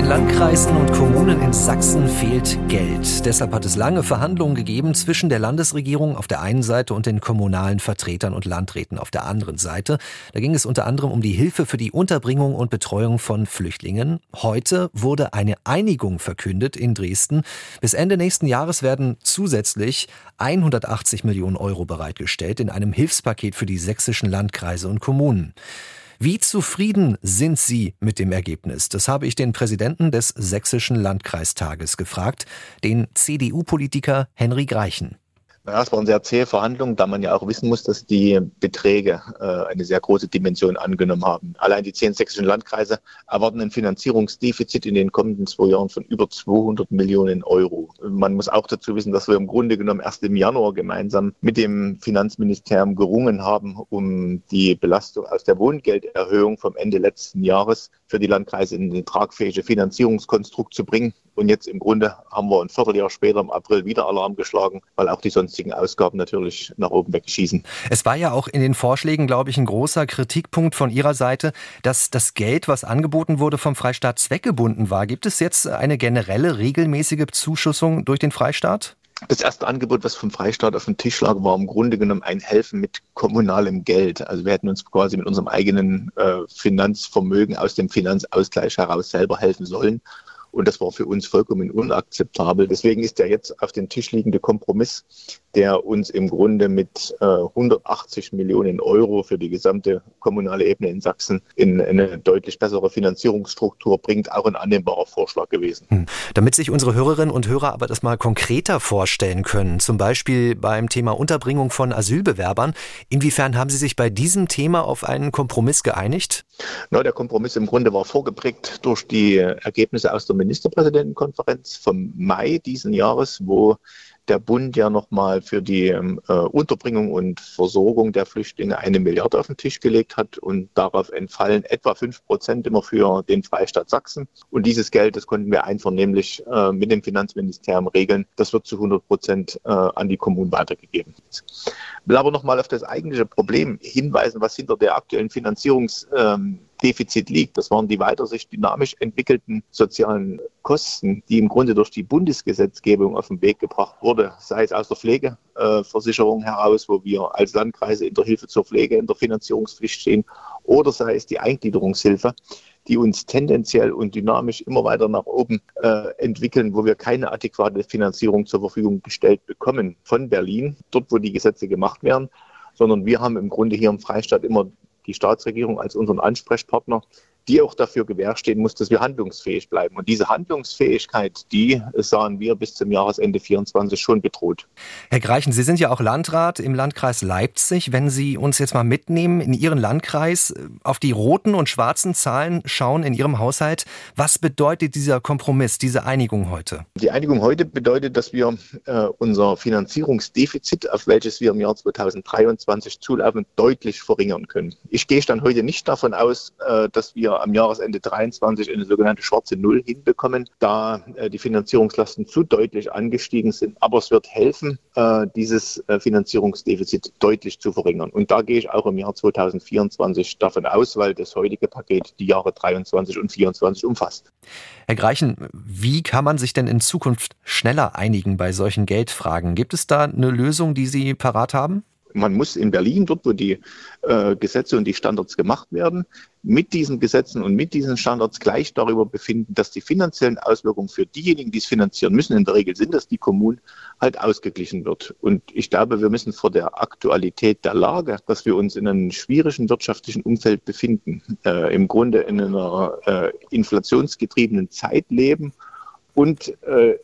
Den Landkreisen und Kommunen in Sachsen fehlt Geld. Deshalb hat es lange Verhandlungen gegeben zwischen der Landesregierung auf der einen Seite und den kommunalen Vertretern und Landräten auf der anderen Seite. Da ging es unter anderem um die Hilfe für die Unterbringung und Betreuung von Flüchtlingen. Heute wurde eine Einigung verkündet in Dresden. Bis Ende nächsten Jahres werden zusätzlich 180 Millionen Euro bereitgestellt in einem Hilfspaket für die sächsischen Landkreise und Kommunen. Wie zufrieden sind Sie mit dem Ergebnis? Das habe ich den Präsidenten des Sächsischen Landkreistages gefragt, den CDU-Politiker Henry Greichen. Ja, es waren sehr zähe Verhandlungen, da man ja auch wissen muss, dass die Beträge äh, eine sehr große Dimension angenommen haben. Allein die zehn sächsischen Landkreise erwarten ein Finanzierungsdefizit in den kommenden zwei Jahren von über 200 Millionen Euro. Man muss auch dazu wissen, dass wir im Grunde genommen erst im Januar gemeinsam mit dem Finanzministerium gerungen haben, um die Belastung aus der Wohngelderhöhung vom Ende letzten Jahres für die Landkreise in eine tragfähige Finanzierungskonstrukt zu bringen. Und jetzt im Grunde haben wir ein Vierteljahr später im April wieder Alarm geschlagen, weil auch die sonstigen Ausgaben natürlich nach oben wegschießen. Es war ja auch in den Vorschlägen, glaube ich, ein großer Kritikpunkt von Ihrer Seite, dass das Geld, was angeboten wurde, vom Freistaat zweckgebunden war. Gibt es jetzt eine generelle regelmäßige Zuschussung durch den Freistaat? Das erste Angebot, was vom Freistaat auf dem Tisch lag, war im Grunde genommen ein Helfen mit kommunalem Geld. Also wir hätten uns quasi mit unserem eigenen äh, Finanzvermögen aus dem Finanzausgleich heraus selber helfen sollen. Und das war für uns vollkommen unakzeptabel. Deswegen ist der jetzt auf dem Tisch liegende Kompromiss, der uns im Grunde mit äh, 180 Millionen Euro für die gesamte kommunale Ebene in Sachsen in eine deutlich bessere Finanzierungsstruktur bringt, auch ein annehmbarer Vorschlag gewesen. Hm. Damit sich unsere Hörerinnen und Hörer aber das mal konkreter vorstellen können, zum Beispiel beim Thema Unterbringung von Asylbewerbern, inwiefern haben Sie sich bei diesem Thema auf einen Kompromiss geeinigt? Na, der Kompromiss im Grunde war vorgeprägt durch die Ergebnisse aus der Ministerpräsidentenkonferenz vom Mai diesen Jahres, wo der Bund ja nochmal für die ähm, äh, Unterbringung und Versorgung der Flüchtlinge eine Milliarde auf den Tisch gelegt hat und darauf entfallen etwa fünf Prozent immer für den Freistaat Sachsen. Und dieses Geld, das konnten wir einvernehmlich äh, mit dem Finanzministerium regeln. Das wird zu 100 Prozent äh, an die Kommunen weitergegeben. Ich will aber nochmal auf das eigentliche Problem hinweisen, was hinter der aktuellen Finanzierungs ähm, Defizit liegt. Das waren die weiter sich dynamisch entwickelten sozialen Kosten, die im Grunde durch die Bundesgesetzgebung auf den Weg gebracht wurde, sei es aus der Pflegeversicherung heraus, wo wir als Landkreise in der Hilfe zur Pflege in der Finanzierungspflicht stehen, oder sei es die Eingliederungshilfe die uns tendenziell und dynamisch immer weiter nach oben äh, entwickeln, wo wir keine adäquate Finanzierung zur Verfügung gestellt bekommen von Berlin, dort wo die Gesetze gemacht werden, sondern wir haben im Grunde hier im Freistaat immer die Staatsregierung als unseren Ansprechpartner die auch dafür gewährstehen muss, dass wir handlungsfähig bleiben. Und diese Handlungsfähigkeit, die sahen wir bis zum Jahresende 24 schon bedroht. Herr Greichen, Sie sind ja auch Landrat im Landkreis Leipzig. Wenn Sie uns jetzt mal mitnehmen in Ihren Landkreis, auf die roten und schwarzen Zahlen schauen in Ihrem Haushalt, was bedeutet dieser Kompromiss, diese Einigung heute? Die Einigung heute bedeutet, dass wir äh, unser Finanzierungsdefizit, auf welches wir im Jahr 2023 zulaufen, deutlich verringern können. Ich gehe dann heute nicht davon aus, äh, dass wir am Jahresende 23 eine sogenannte schwarze Null hinbekommen, da äh, die Finanzierungslasten zu deutlich angestiegen sind. Aber es wird helfen, äh, dieses äh, Finanzierungsdefizit deutlich zu verringern. Und da gehe ich auch im Jahr 2024 davon aus, weil das heutige Paket die Jahre 23 und 24 umfasst. Herr Greichen, wie kann man sich denn in Zukunft schneller einigen bei solchen Geldfragen? Gibt es da eine Lösung, die Sie parat haben? Man muss in Berlin, dort wo die äh, Gesetze und die Standards gemacht werden, mit diesen Gesetzen und mit diesen Standards gleich darüber befinden, dass die finanziellen Auswirkungen für diejenigen, die es finanzieren müssen, in der Regel sind das die Kommunen, halt ausgeglichen wird. Und ich glaube, wir müssen vor der Aktualität der Lage, dass wir uns in einem schwierigen wirtschaftlichen Umfeld befinden, äh, im Grunde in einer äh, inflationsgetriebenen Zeit leben und äh,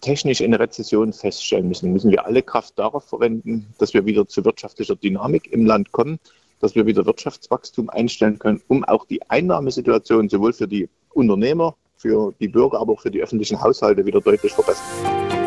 technisch in Rezession feststellen müssen, müssen wir alle Kraft darauf verwenden, dass wir wieder zu wirtschaftlicher Dynamik im Land kommen, dass wir wieder Wirtschaftswachstum einstellen können, um auch die Einnahmesituation sowohl für die Unternehmer, für die Bürger, aber auch für die öffentlichen Haushalte wieder deutlich verbessern.